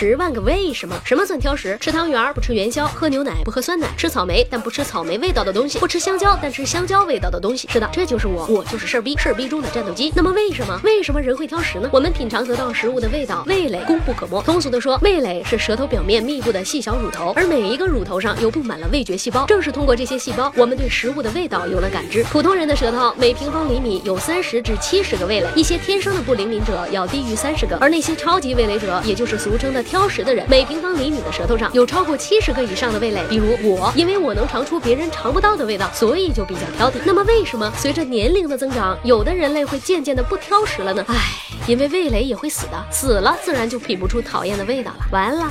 十万个为什么？什么算挑食？吃汤圆不吃元宵，喝牛奶不喝酸奶，吃草莓但不吃草莓味道的东西，不吃香蕉但吃香蕉味道的东西。是的，这就是我，我就是事儿逼，事儿逼中的战斗机。那么为什么？为什么人会挑食呢？我们品尝得到食物的味道，味蕾功不可没。通俗的说，味蕾是舌头表面密布的细小乳头，而每一个乳头上又布满了味觉细胞。正是通过这些细胞，我们对食物的味道有了感知。普通人的舌头每平方厘米有三十至七十个味蕾，一些天生的不灵敏者要低于三十个，而那些超级味蕾者，也就是俗称的挑食的人，每平方厘米的舌头上有超过七十个以上的味蕾，比如我，因为我能尝出别人尝不到的味道，所以就比较挑剔。那么为什么随着年龄的增长，有的人类会渐渐的不挑食了呢？唉，因为味蕾也会死的，死了自然就品不出讨厌的味道了。完了。